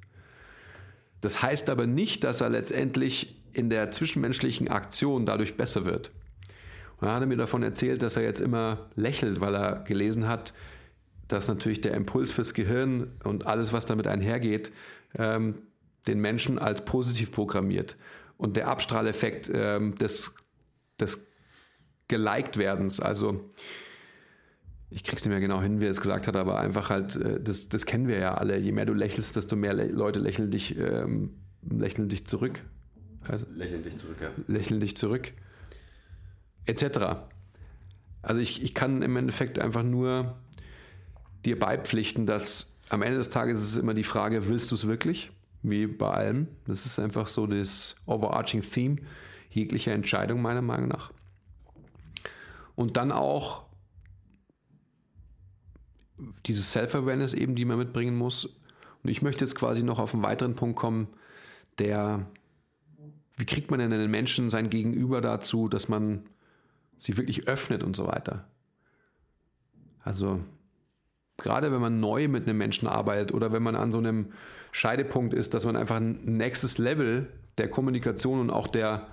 Das heißt aber nicht, dass er letztendlich in der zwischenmenschlichen Aktion dadurch besser wird. Und dann hat er mir davon erzählt, dass er jetzt immer lächelt, weil er gelesen hat, dass natürlich der Impuls fürs Gehirn und alles, was damit einhergeht, ähm, den Menschen als positiv programmiert. Und der Abstrahleffekt ähm, des, des geliked werdens, also ich krieg's nicht mehr genau hin, wie er es gesagt hat, aber einfach halt, äh, das, das kennen wir ja alle. Je mehr du lächelst, desto mehr Leute lächeln dich, ähm, lächeln dich zurück. Also, lächeln dich zurück, ja. Lächeln dich zurück. Etc. Also ich, ich kann im Endeffekt einfach nur dir beipflichten, dass am Ende des Tages ist es immer die Frage, willst du es wirklich? Wie bei allem. Das ist einfach so das overarching Theme jeglicher Entscheidung meiner Meinung nach. Und dann auch dieses Self-Awareness eben, die man mitbringen muss. Und ich möchte jetzt quasi noch auf einen weiteren Punkt kommen, der, wie kriegt man denn einen Menschen, sein Gegenüber dazu, dass man sie wirklich öffnet und so weiter. Also gerade wenn man neu mit einem Menschen arbeitet oder wenn man an so einem Scheidepunkt ist, dass man einfach ein nächstes Level der Kommunikation und auch der,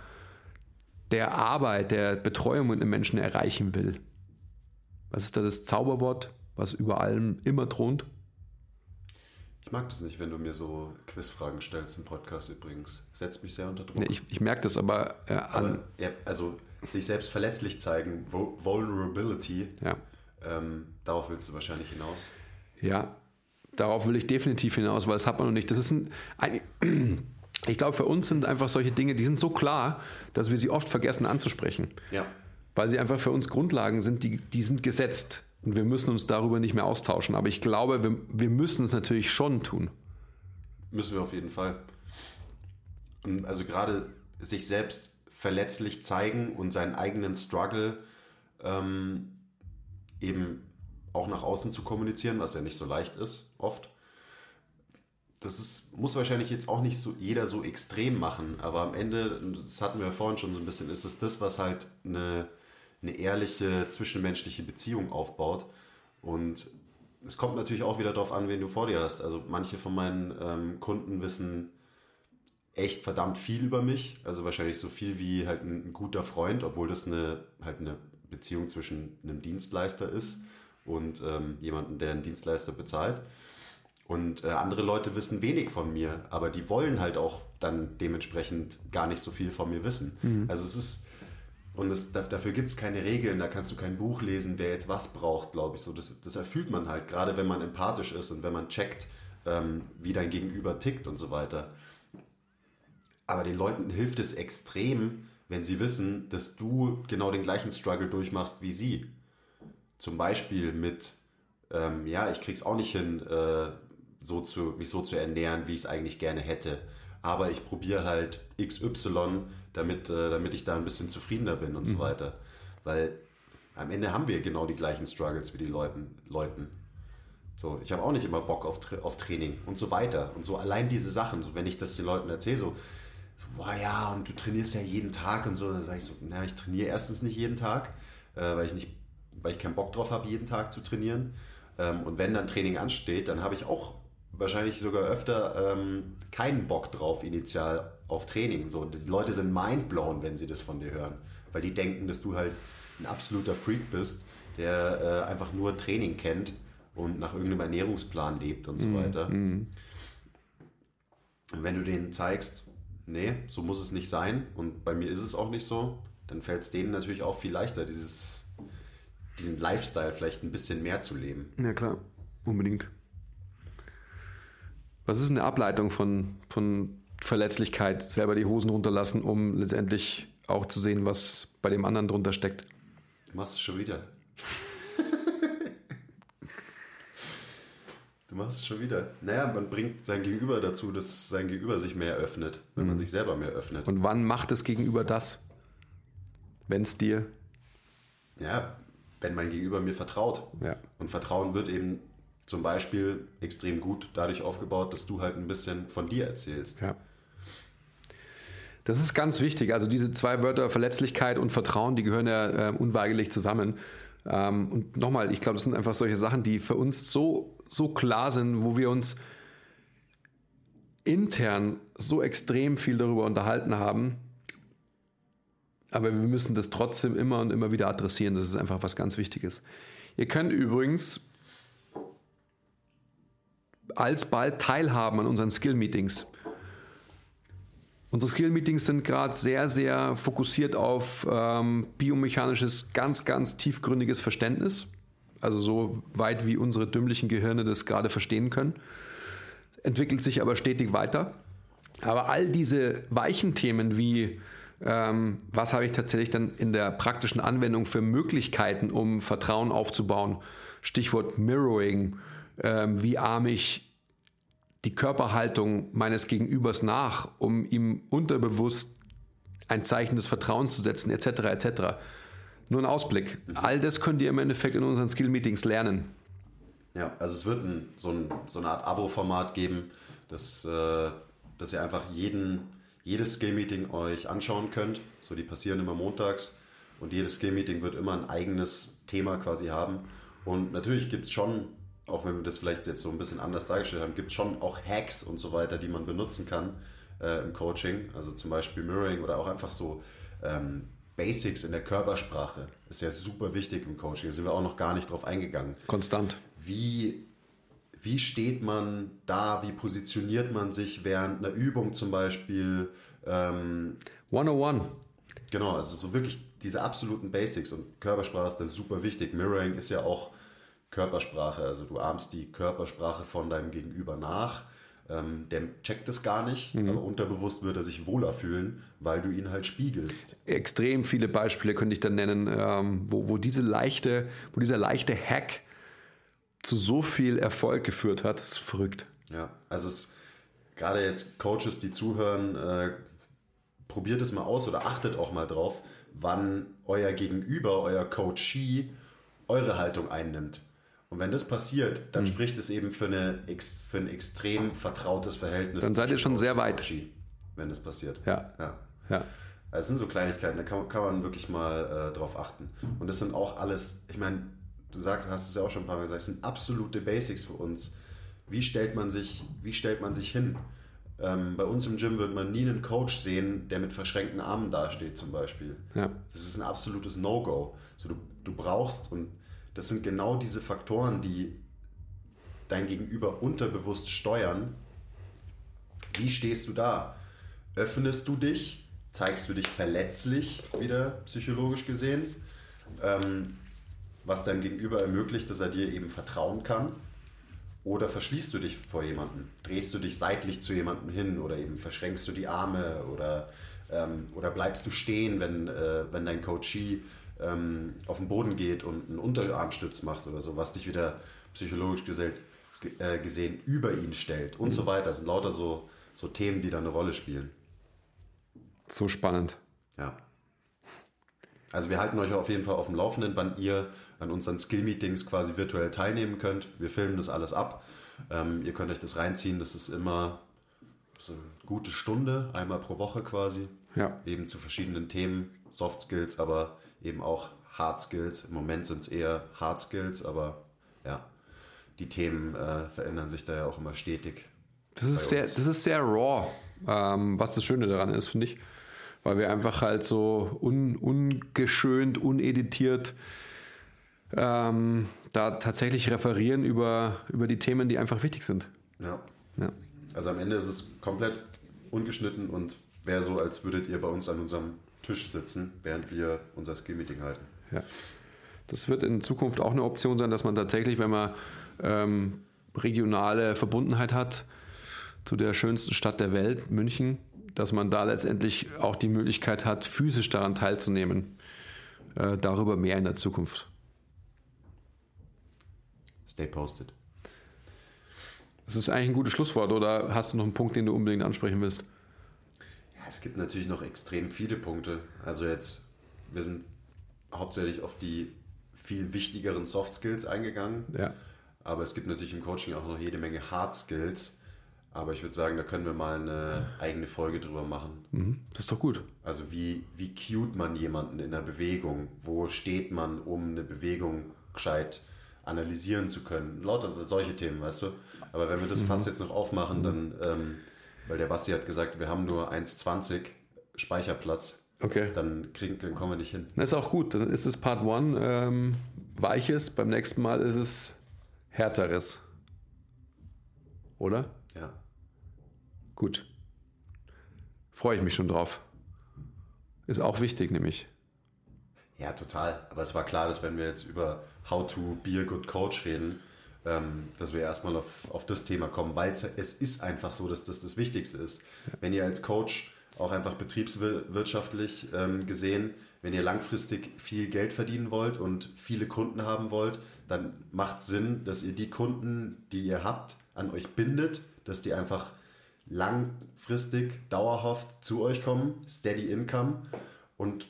der Arbeit, der Betreuung mit einem Menschen erreichen will. Was ist da das Zauberwort? was über allem immer thront? Ich mag das nicht, wenn du mir so Quizfragen stellst im Podcast übrigens. Setzt mich sehr unter Druck. Nee, ich, ich merke das aber, äh, an. Aber, ja, also sich selbst verletzlich zeigen, Vulnerability, ja. ähm, darauf willst du wahrscheinlich hinaus. Ja, darauf will ich definitiv hinaus, weil das hat man noch nicht. Das ist ein, ein ich glaube, für uns sind einfach solche Dinge, die sind so klar, dass wir sie oft vergessen anzusprechen. Ja. Weil sie einfach für uns Grundlagen sind, die, die sind gesetzt. Und wir müssen uns darüber nicht mehr austauschen. Aber ich glaube, wir, wir müssen es natürlich schon tun. Müssen wir auf jeden Fall. Und also gerade sich selbst verletzlich zeigen und seinen eigenen Struggle ähm, eben auch nach außen zu kommunizieren, was ja nicht so leicht ist, oft. Das ist, muss wahrscheinlich jetzt auch nicht so jeder so extrem machen, aber am Ende, das hatten wir vorhin schon so ein bisschen, ist es das, was halt eine eine ehrliche zwischenmenschliche Beziehung aufbaut. Und es kommt natürlich auch wieder darauf an, wen du vor dir hast. Also manche von meinen ähm, Kunden wissen echt verdammt viel über mich. Also wahrscheinlich so viel wie halt ein, ein guter Freund, obwohl das eine halt eine Beziehung zwischen einem Dienstleister ist und ähm, jemandem, der einen Dienstleister bezahlt. Und äh, andere Leute wissen wenig von mir, aber die wollen halt auch dann dementsprechend gar nicht so viel von mir wissen. Mhm. Also es ist und das, dafür gibt es keine Regeln, da kannst du kein Buch lesen, wer jetzt was braucht, glaube ich. So, das, das erfüllt man halt, gerade wenn man empathisch ist und wenn man checkt, ähm, wie dein Gegenüber tickt und so weiter. Aber den Leuten hilft es extrem, wenn sie wissen, dass du genau den gleichen Struggle durchmachst wie sie. Zum Beispiel mit, ähm, ja, ich krieg's auch nicht hin, äh, so zu, mich so zu ernähren, wie ich es eigentlich gerne hätte aber ich probiere halt XY, damit, äh, damit ich da ein bisschen zufriedener bin und mhm. so weiter. Weil am Ende haben wir genau die gleichen Struggles wie die Leuten. Leuten. So, ich habe auch nicht immer Bock auf, auf Training und so weiter. Und so allein diese Sachen, so wenn ich das den Leuten erzähle, so, so boah ja, und du trainierst ja jeden Tag und so, dann sage ich so, na, ich trainiere erstens nicht jeden Tag, äh, weil ich nicht, weil ich keinen Bock drauf habe, jeden Tag zu trainieren. Ähm, und wenn dann Training ansteht, dann habe ich auch wahrscheinlich sogar öfter ähm, keinen Bock drauf initial auf Training. So, die Leute sind mindblown, wenn sie das von dir hören, weil die denken, dass du halt ein absoluter Freak bist, der äh, einfach nur Training kennt und nach irgendeinem Ernährungsplan lebt und so mm, weiter. Mm. Und wenn du denen zeigst, nee, so muss es nicht sein und bei mir ist es auch nicht so, dann fällt es denen natürlich auch viel leichter, dieses, diesen Lifestyle vielleicht ein bisschen mehr zu leben. Ja klar, unbedingt. Was ist eine Ableitung von, von Verletzlichkeit, selber die Hosen runterlassen, um letztendlich auch zu sehen, was bei dem anderen drunter steckt? Du machst es schon wieder. Du machst es schon wieder. Naja, man bringt sein Gegenüber dazu, dass sein Gegenüber sich mehr öffnet, wenn mhm. man sich selber mehr öffnet. Und wann macht das Gegenüber das? Wenn es dir. Ja, wenn mein Gegenüber mir vertraut. Ja. Und Vertrauen wird eben zum Beispiel extrem gut dadurch aufgebaut, dass du halt ein bisschen von dir erzählst. Ja. Das ist ganz wichtig. Also diese zwei Wörter Verletzlichkeit und Vertrauen, die gehören ja äh, unweigerlich zusammen. Ähm, und nochmal, ich glaube, das sind einfach solche Sachen, die für uns so, so klar sind, wo wir uns intern so extrem viel darüber unterhalten haben. aber wir müssen das trotzdem immer und immer wieder adressieren. Das ist einfach was ganz Wichtiges. Ihr könnt übrigens alsbald teilhaben an unseren Skill-Meetings. Unsere Skill-Meetings sind gerade sehr, sehr fokussiert auf ähm, biomechanisches, ganz, ganz tiefgründiges Verständnis. Also so weit, wie unsere dümmlichen Gehirne das gerade verstehen können. Entwickelt sich aber stetig weiter. Aber all diese weichen Themen wie ähm, was habe ich tatsächlich dann in der praktischen Anwendung für Möglichkeiten, um Vertrauen aufzubauen, Stichwort Mirroring, ähm, wie arme ich die Körperhaltung meines Gegenübers nach, um ihm unterbewusst ein Zeichen des Vertrauens zu setzen, etc. etc. Nur ein Ausblick. All das könnt ihr im Endeffekt in unseren Skill-Meetings lernen. Ja, also es wird ein, so, ein, so eine Art Abo-Format geben, dass, äh, dass ihr einfach jeden, jedes Skill-Meeting euch anschauen könnt. So, die passieren immer montags und jedes Skill-Meeting wird immer ein eigenes Thema quasi haben. Und natürlich gibt es schon auch wenn wir das vielleicht jetzt so ein bisschen anders dargestellt haben, gibt es schon auch Hacks und so weiter, die man benutzen kann äh, im Coaching. Also zum Beispiel Mirroring oder auch einfach so ähm, Basics in der Körpersprache. Ist ja super wichtig im Coaching. Da sind wir auch noch gar nicht drauf eingegangen. Konstant. Wie, wie steht man da? Wie positioniert man sich während einer Übung zum Beispiel? Ähm, 101. Genau, also so wirklich diese absoluten Basics und Körpersprache ist da super wichtig. Mirroring ist ja auch Körpersprache. Also du ahmst die Körpersprache von deinem Gegenüber nach. Ähm, der checkt es gar nicht, mhm. aber unterbewusst wird er sich wohler fühlen, weil du ihn halt spiegelst. Extrem viele Beispiele könnte ich dann nennen, ähm, wo, wo, diese leichte, wo dieser leichte Hack zu so viel Erfolg geführt hat. Das ist verrückt. Ja, also es, gerade jetzt Coaches, die zuhören, äh, probiert es mal aus oder achtet auch mal drauf, wann euer Gegenüber, euer Coachee, eure Haltung einnimmt. Und wenn das passiert, dann mhm. spricht es eben für, eine, für ein extrem vertrautes Verhältnis. Dann seid ihr schon sehr weit. Wenn das passiert. Ja. ja. ja. Es sind so Kleinigkeiten, da kann, kann man wirklich mal äh, drauf achten. Und das sind auch alles, ich meine, du sagst, hast es ja auch schon ein paar Mal gesagt, es sind absolute Basics für uns. Wie stellt man sich, wie stellt man sich hin? Ähm, bei uns im Gym wird man nie einen Coach sehen, der mit verschränkten Armen dasteht, zum Beispiel. Ja. Das ist ein absolutes No-Go. So, du, du brauchst, und das sind genau diese Faktoren, die dein Gegenüber unterbewusst steuern. Wie stehst du da? Öffnest du dich? Zeigst du dich verletzlich, wieder psychologisch gesehen? Ähm, was deinem Gegenüber ermöglicht, dass er dir eben vertrauen kann? Oder verschließt du dich vor jemandem? Drehst du dich seitlich zu jemandem hin oder eben verschränkst du die Arme oder, ähm, oder bleibst du stehen, wenn, äh, wenn dein Coachee ähm, auf den Boden geht und einen Unterarmstütz macht oder so, was dich wieder psychologisch gesehen, äh, gesehen über ihn stellt und mhm. so weiter. Das sind lauter so, so Themen, die da eine Rolle spielen. So spannend. Ja. Also wir halten euch auf jeden Fall auf dem Laufenden, wann ihr an unseren Skill-Meetings quasi virtuell teilnehmen könnt. Wir filmen das alles ab. Ähm, ihr könnt euch das reinziehen. Das ist immer so eine gute Stunde, einmal pro Woche quasi. Ja. Eben zu verschiedenen Themen, Soft Skills, aber eben auch Hard Skills. Im Moment sind es eher Hard Skills, aber ja, die Themen äh, verändern sich da ja auch immer stetig. Das ist, sehr, das ist sehr raw, ähm, was das Schöne daran ist, finde ich. Weil wir einfach halt so un, ungeschönt, uneditiert ähm, da tatsächlich referieren über, über die Themen, die einfach wichtig sind. Ja. ja. Also am Ende ist es komplett ungeschnitten und wäre so, als würdet ihr bei uns an unserem Tisch sitzen, während wir unser Skill-Meeting halten. Ja. Das wird in Zukunft auch eine Option sein, dass man tatsächlich, wenn man ähm, regionale Verbundenheit hat zu der schönsten Stadt der Welt, München, dass man da letztendlich auch die Möglichkeit hat, physisch daran teilzunehmen. Äh, darüber mehr in der Zukunft. Stay posted. Das ist eigentlich ein gutes Schlusswort, oder hast du noch einen Punkt, den du unbedingt ansprechen willst? Es gibt natürlich noch extrem viele Punkte. Also jetzt, wir sind hauptsächlich auf die viel wichtigeren Soft Skills eingegangen. Ja. Aber es gibt natürlich im Coaching auch noch jede Menge Hard Skills. Aber ich würde sagen, da können wir mal eine eigene Folge drüber machen. Mhm, das ist doch gut. Also wie, wie cute man jemanden in der Bewegung? Wo steht man, um eine Bewegung gescheit analysieren zu können? Lauter solche Themen, weißt du? Aber wenn wir das mhm. Fass jetzt noch aufmachen, dann, ähm, weil der Basti hat gesagt, wir haben nur 1,20 Speicherplatz. Okay. Dann, kriegen, dann kommen wir nicht hin. Das ist auch gut. Dann ist es Part 1 ähm, weiches, beim nächsten Mal ist es härteres. Oder? Ja. Gut. Freue ich mich schon drauf. Ist auch wichtig, nämlich. Ja, total. Aber es war klar, dass wenn wir jetzt über How to be a good coach reden, ähm, dass wir erstmal auf, auf das Thema kommen, weil es ist einfach so, dass das das Wichtigste ist. Wenn ihr als Coach auch einfach betriebswirtschaftlich ähm, gesehen, wenn ihr langfristig viel Geld verdienen wollt und viele Kunden haben wollt, dann macht Sinn, dass ihr die Kunden, die ihr habt, an euch bindet, dass die einfach langfristig, dauerhaft zu euch kommen, steady income. Und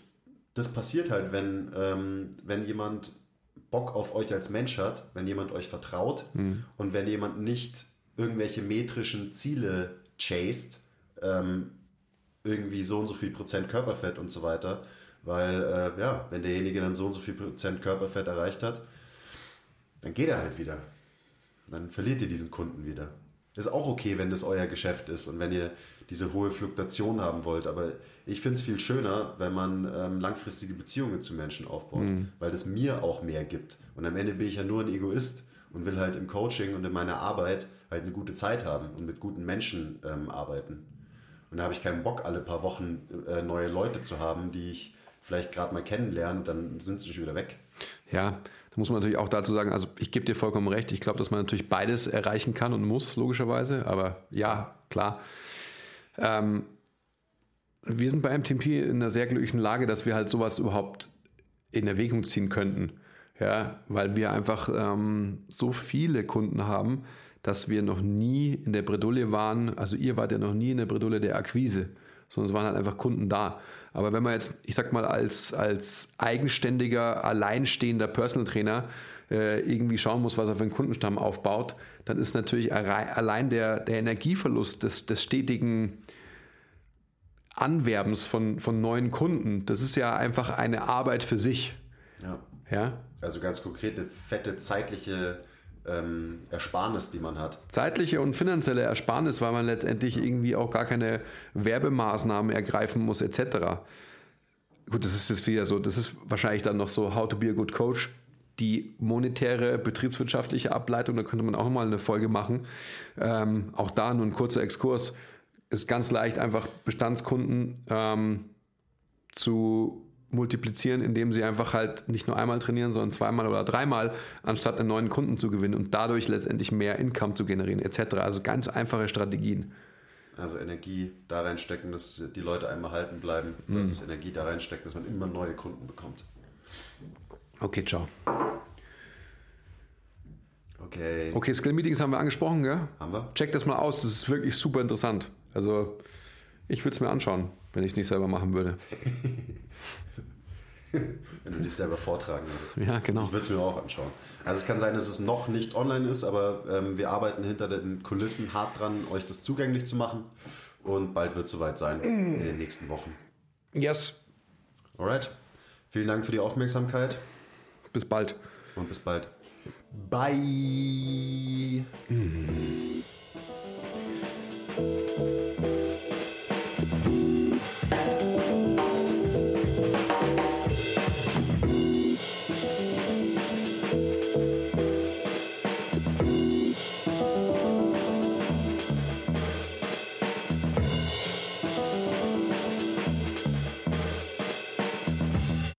das passiert halt, wenn, ähm, wenn jemand Bock auf euch als Mensch hat, wenn jemand euch vertraut Mhm. und wenn jemand nicht irgendwelche metrischen Ziele chased, ähm, irgendwie so und so viel Prozent Körperfett und so weiter, weil äh, ja, wenn derjenige dann so und so viel Prozent Körperfett erreicht hat, dann geht er halt wieder. Dann verliert ihr diesen Kunden wieder. Ist auch okay, wenn das euer Geschäft ist und wenn ihr diese hohe Fluktuation haben wollt. Aber ich finde es viel schöner, wenn man ähm, langfristige Beziehungen zu Menschen aufbaut, weil das mir auch mehr gibt. Und am Ende bin ich ja nur ein Egoist und will halt im Coaching und in meiner Arbeit halt eine gute Zeit haben und mit guten Menschen ähm, arbeiten. Und da habe ich keinen Bock, alle paar Wochen äh, neue Leute zu haben, die ich vielleicht gerade mal kennenlerne und dann sind sie schon wieder weg. Ja, da muss man natürlich auch dazu sagen, also ich gebe dir vollkommen recht, ich glaube, dass man natürlich beides erreichen kann und muss, logischerweise, aber ja, klar. Ähm, wir sind bei MTP in einer sehr glücklichen Lage, dass wir halt sowas überhaupt in Erwägung ziehen könnten. Ja, weil wir einfach ähm, so viele Kunden haben, dass wir noch nie in der Bredouille waren. Also ihr wart ja noch nie in der Bredouille der Akquise, sondern es waren halt einfach Kunden da. Aber wenn man jetzt, ich sag mal, als, als eigenständiger, alleinstehender Personal Trainer äh, irgendwie schauen muss, was er für einen Kundenstamm aufbaut, dann ist natürlich allein der, der Energieverlust des, des stetigen Anwerbens von, von neuen Kunden, das ist ja einfach eine Arbeit für sich. Ja. Ja? Also ganz konkret eine fette zeitliche ähm, Ersparnis, die man hat. Zeitliche und finanzielle Ersparnis, weil man letztendlich irgendwie auch gar keine Werbemaßnahmen ergreifen muss, etc. Gut, das ist jetzt wieder so, das ist wahrscheinlich dann noch so How to be a good coach. Die monetäre, betriebswirtschaftliche Ableitung, da könnte man auch mal eine Folge machen. Ähm, auch da nur ein kurzer Exkurs. Ist ganz leicht, einfach Bestandskunden ähm, zu multiplizieren, indem sie einfach halt nicht nur einmal trainieren, sondern zweimal oder dreimal, anstatt einen neuen Kunden zu gewinnen und dadurch letztendlich mehr Income zu generieren, etc. Also ganz einfache Strategien. Also Energie da reinstecken, dass die Leute einmal halten bleiben, Mhm. dass es Energie da reinsteckt, dass man immer neue Kunden bekommt. Okay, ciao. Okay. Okay, Skill Meetings haben wir angesprochen, gell? Haben wir? Check das mal aus, das ist wirklich super interessant. Also, ich würde es mir anschauen, wenn ich es nicht selber machen würde. Wenn du dich selber vortragen würdest. Ja, genau. Ich würde es mir auch anschauen. Also es kann sein, dass es noch nicht online ist, aber ähm, wir arbeiten hinter den Kulissen hart dran, euch das zugänglich zu machen. Und bald wird es soweit sein, in den nächsten Wochen. Yes. Alright. Vielen Dank für die Aufmerksamkeit. Bis bald. Und bis bald. Bye. Mhm.